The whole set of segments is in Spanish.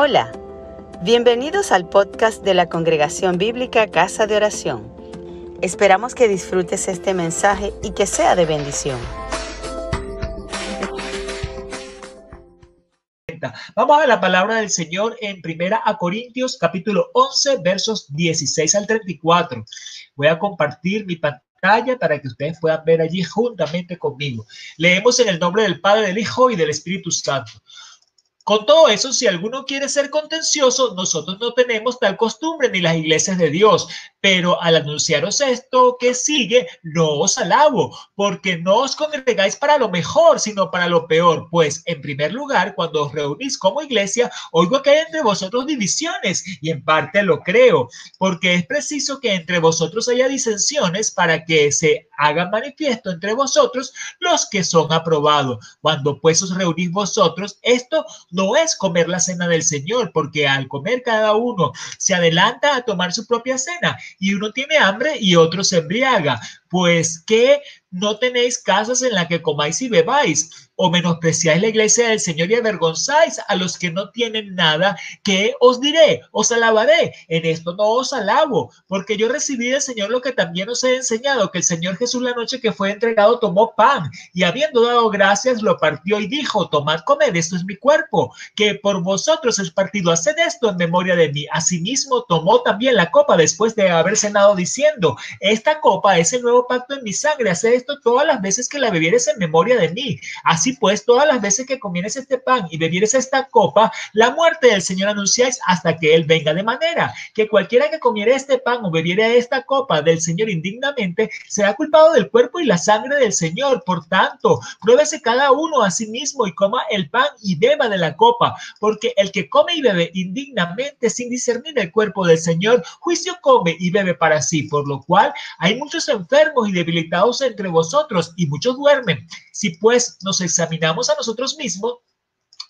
Hola, bienvenidos al podcast de la Congregación Bíblica Casa de Oración. Esperamos que disfrutes este mensaje y que sea de bendición. Vamos a la palabra del Señor en Primera a Corintios capítulo 11 versos 16 al 34. Voy a compartir mi pantalla para que ustedes puedan ver allí juntamente conmigo. Leemos en el nombre del Padre, del Hijo y del Espíritu Santo. Con todo eso, si alguno quiere ser contencioso, nosotros no tenemos tal costumbre ni las iglesias de Dios, pero al anunciaros esto que sigue, no os alabo, porque no os congregáis para lo mejor, sino para lo peor. Pues, en primer lugar, cuando os reunís como iglesia, oigo que hay entre vosotros divisiones, y en parte lo creo, porque es preciso que entre vosotros haya disensiones para que se hagan manifiesto entre vosotros los que son aprobados. Cuando pues os reunís vosotros, esto es comer la cena del Señor, porque al comer cada uno se adelanta a tomar su propia cena y uno tiene hambre y otro se embriaga. Pues que no tenéis casas en las que comáis y bebáis o menospreciáis la iglesia del Señor y avergonzáis a los que no tienen nada, que os diré, os alabaré. En esto no os alabo, porque yo recibí del Señor lo que también os he enseñado, que el Señor Jesús la noche que fue entregado tomó pan y habiendo dado gracias lo partió y dijo, tomad, comed, esto es mi cuerpo, que por vosotros es partido, haced esto en memoria de mí. Asimismo tomó también la copa después de haber cenado diciendo, esta copa es el nuevo pacto en mi sangre, haced esto todas las veces que la bebieres en memoria de mí. Así pues, todas las veces que comieres este pan y bebieres esta copa, la muerte del Señor anunciáis hasta que Él venga. De manera que cualquiera que comiera este pan o bebiera esta copa del Señor indignamente, será culpado del cuerpo y la sangre del Señor. Por tanto, pruébese cada uno a sí mismo y coma el pan y beba de la copa, porque el que come y bebe indignamente sin discernir el cuerpo del Señor, juicio come y bebe para sí, por lo cual hay muchos enfermos y debilitados entre vosotros y muchos duermen. Si pues nos examinamos a nosotros mismos,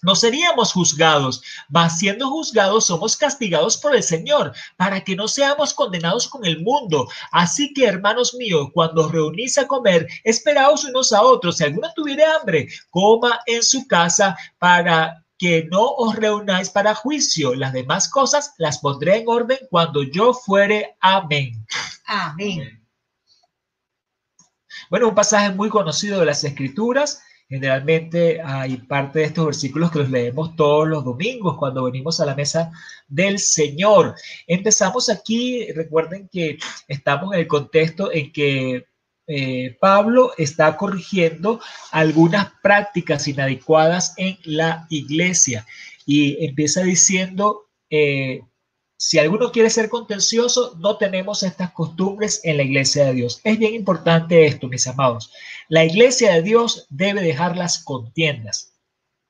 no seríamos juzgados, mas siendo juzgados somos castigados por el Señor, para que no seamos condenados con el mundo. Así que, hermanos míos, cuando os reunís a comer, esperaos unos a otros. Si alguno tuviera hambre, coma en su casa para que no os reunáis para juicio. Las demás cosas las pondré en orden cuando yo fuere. Amén. Amén. Bueno, un pasaje muy conocido de las Escrituras. Generalmente hay parte de estos versículos que los leemos todos los domingos cuando venimos a la mesa del Señor. Empezamos aquí, recuerden que estamos en el contexto en que eh, Pablo está corrigiendo algunas prácticas inadecuadas en la iglesia y empieza diciendo, eh, si alguno quiere ser contencioso, no tenemos estas costumbres en la iglesia de Dios. Es bien importante esto, mis amados. La iglesia de Dios debe dejar las contiendas.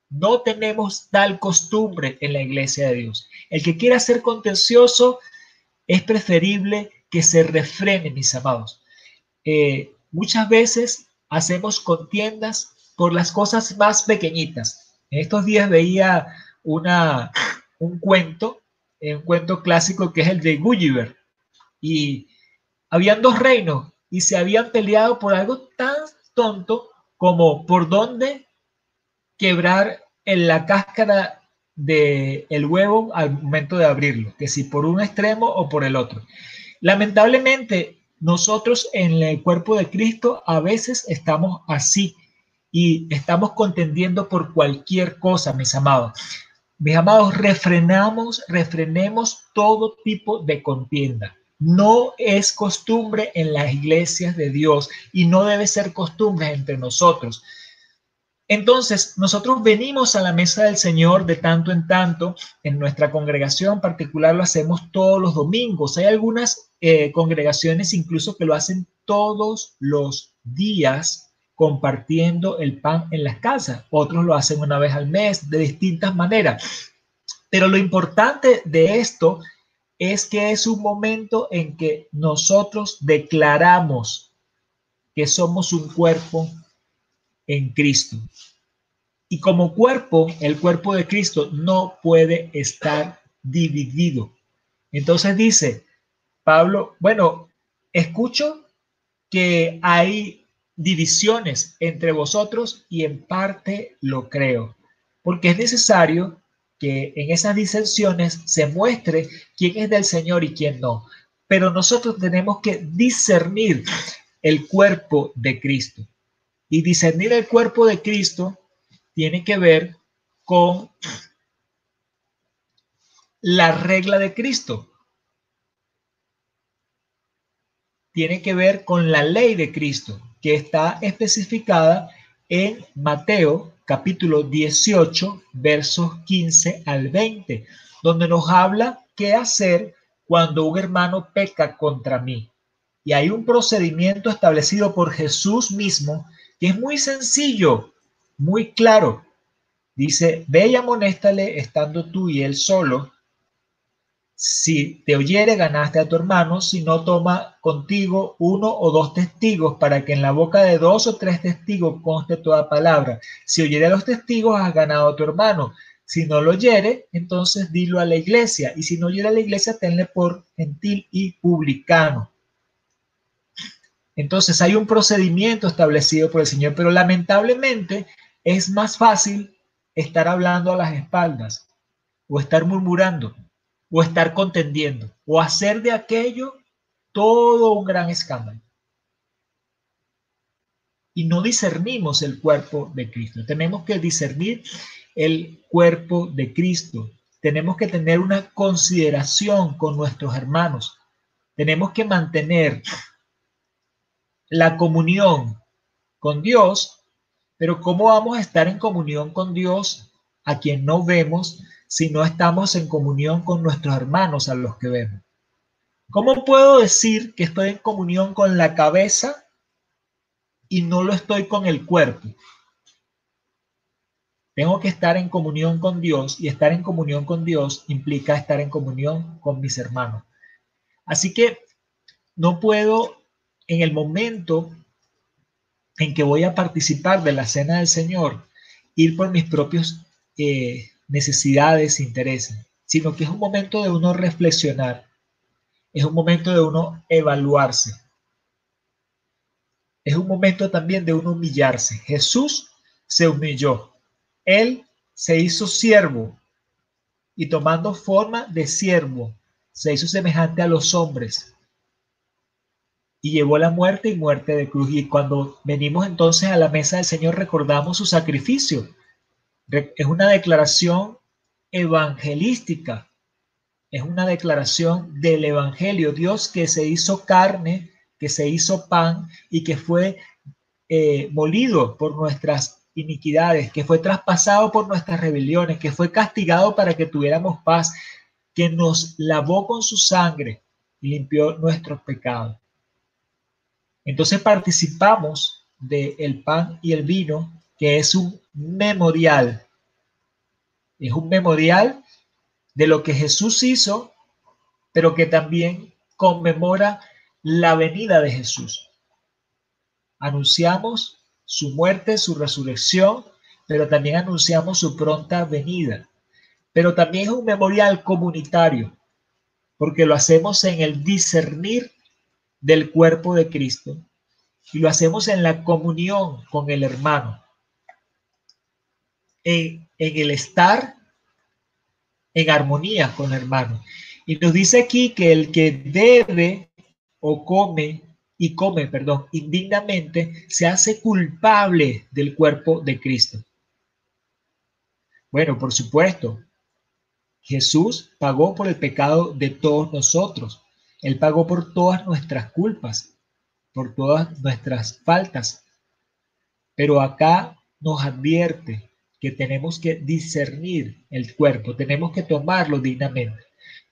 No tenemos tal costumbre en la iglesia de Dios. El que quiera ser contencioso, es preferible que se refrene, mis amados. Eh, muchas veces hacemos contiendas por las cosas más pequeñitas. En estos días veía una, un cuento un cuento clásico que es el de Gulliver. Y habían dos reinos y se habían peleado por algo tan tonto como por dónde quebrar en la cáscara del el huevo al momento de abrirlo, que si por un extremo o por el otro. Lamentablemente, nosotros en el cuerpo de Cristo a veces estamos así y estamos contendiendo por cualquier cosa, mis amados. Mis amados, refrenamos, refrenemos todo tipo de contienda. No es costumbre en las iglesias de Dios y no debe ser costumbre entre nosotros. Entonces, nosotros venimos a la mesa del Señor de tanto en tanto. En nuestra congregación particular lo hacemos todos los domingos. Hay algunas eh, congregaciones incluso que lo hacen todos los días compartiendo el pan en las casas. Otros lo hacen una vez al mes, de distintas maneras. Pero lo importante de esto es que es un momento en que nosotros declaramos que somos un cuerpo en Cristo. Y como cuerpo, el cuerpo de Cristo no puede estar dividido. Entonces dice Pablo, bueno, escucho que hay divisiones entre vosotros y en parte lo creo, porque es necesario que en esas disensiones se muestre quién es del Señor y quién no. Pero nosotros tenemos que discernir el cuerpo de Cristo. Y discernir el cuerpo de Cristo tiene que ver con la regla de Cristo. Tiene que ver con la ley de Cristo, que está especificada en Mateo capítulo 18, versos 15 al 20, donde nos habla qué hacer cuando un hermano peca contra mí. Y hay un procedimiento establecido por Jesús mismo que es muy sencillo, muy claro. Dice, ve y amonéstale estando tú y él solo. Si te oyere, ganaste a tu hermano, si no, toma contigo uno o dos testigos para que en la boca de dos o tres testigos conste toda palabra. Si oyere a los testigos, has ganado a tu hermano. Si no lo oyere, entonces dilo a la iglesia. Y si no oyere a la iglesia, tenle por gentil y publicano. Entonces hay un procedimiento establecido por el Señor, pero lamentablemente es más fácil estar hablando a las espaldas o estar murmurando o estar contendiendo o hacer de aquello todo un gran escándalo. Y no discernimos el cuerpo de Cristo. Tenemos que discernir el cuerpo de Cristo. Tenemos que tener una consideración con nuestros hermanos. Tenemos que mantener la comunión con Dios, pero ¿cómo vamos a estar en comunión con Dios a quien no vemos si no estamos en comunión con nuestros hermanos a los que vemos? ¿Cómo puedo decir que estoy en comunión con la cabeza y no lo estoy con el cuerpo? Tengo que estar en comunión con Dios y estar en comunión con Dios implica estar en comunión con mis hermanos. Así que no puedo en el momento en que voy a participar de la cena del Señor, ir por mis propios eh, necesidades intereses, sino que es un momento de uno reflexionar, es un momento de uno evaluarse, es un momento también de uno humillarse. Jesús se humilló, Él se hizo siervo y tomando forma de siervo, se hizo semejante a los hombres y llevó la muerte y muerte de cruz. Y cuando venimos entonces a la mesa del Señor recordamos su sacrificio. Es una declaración evangelística, es una declaración del Evangelio. Dios que se hizo carne, que se hizo pan y que fue eh, molido por nuestras iniquidades, que fue traspasado por nuestras rebeliones, que fue castigado para que tuviéramos paz, que nos lavó con su sangre y limpió nuestros pecados. Entonces participamos del pan y el vino, que es un memorial. Es un memorial de lo que Jesús hizo, pero que también conmemora la venida de Jesús. Anunciamos su muerte, su resurrección, pero también anunciamos su pronta venida. Pero también es un memorial comunitario, porque lo hacemos en el discernir del cuerpo de Cristo y lo hacemos en la comunión con el hermano, en, el estar en armonía con el hermano. Y nos dice aquí que el que debe o come y come, perdón, indignamente, se hace culpable del cuerpo de Cristo. Bueno, por supuesto, Jesús pagó por el pecado de todos nosotros. Él pagó por todas nuestras culpas, por todas nuestras faltas. Pero acá nos advierte que tenemos que discernir el cuerpo, tenemos que tomarlo dignamente.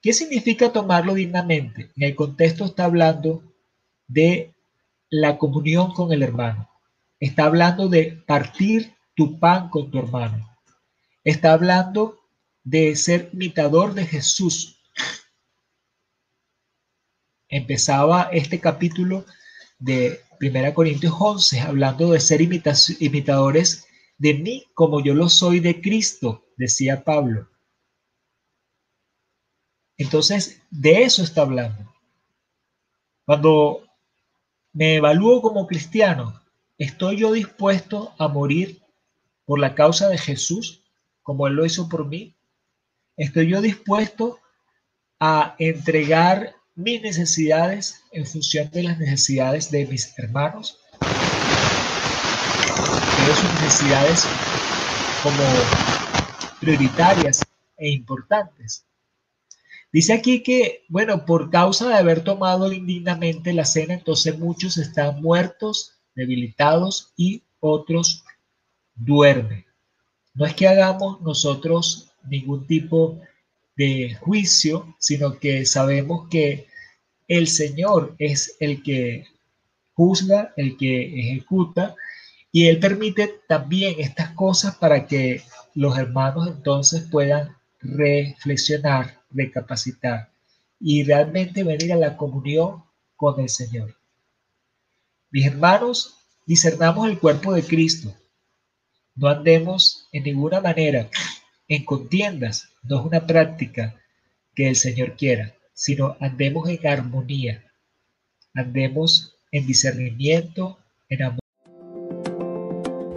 ¿Qué significa tomarlo dignamente? En el contexto está hablando de la comunión con el hermano. Está hablando de partir tu pan con tu hermano. Está hablando de ser imitador de Jesús, empezaba este capítulo de 1 Corintios 11 hablando de ser imitadores de mí como yo lo soy de Cristo, decía Pablo. Entonces, de eso está hablando. Cuando me evalúo como cristiano, ¿estoy yo dispuesto a morir por la causa de Jesús como Él lo hizo por mí? ¿Estoy yo dispuesto a entregar mis necesidades en función de las necesidades de mis hermanos? Sus necesidades como prioritarias e importantes. Dice aquí que, bueno, por causa de haber tomado indignamente la cena, entonces muchos están muertos, debilitados y otros duermen. No es que hagamos nosotros ningún tipo de juicio, sino que sabemos que el Señor es el que juzga, el que ejecuta, y Él permite también estas cosas para que los hermanos entonces puedan reflexionar, recapacitar y realmente venir a la comunión con el Señor. Mis hermanos, discernamos el cuerpo de Cristo. No andemos en ninguna manera en contiendas, no es una práctica que el Señor quiera, sino andemos en armonía, andemos en discernimiento, en amor.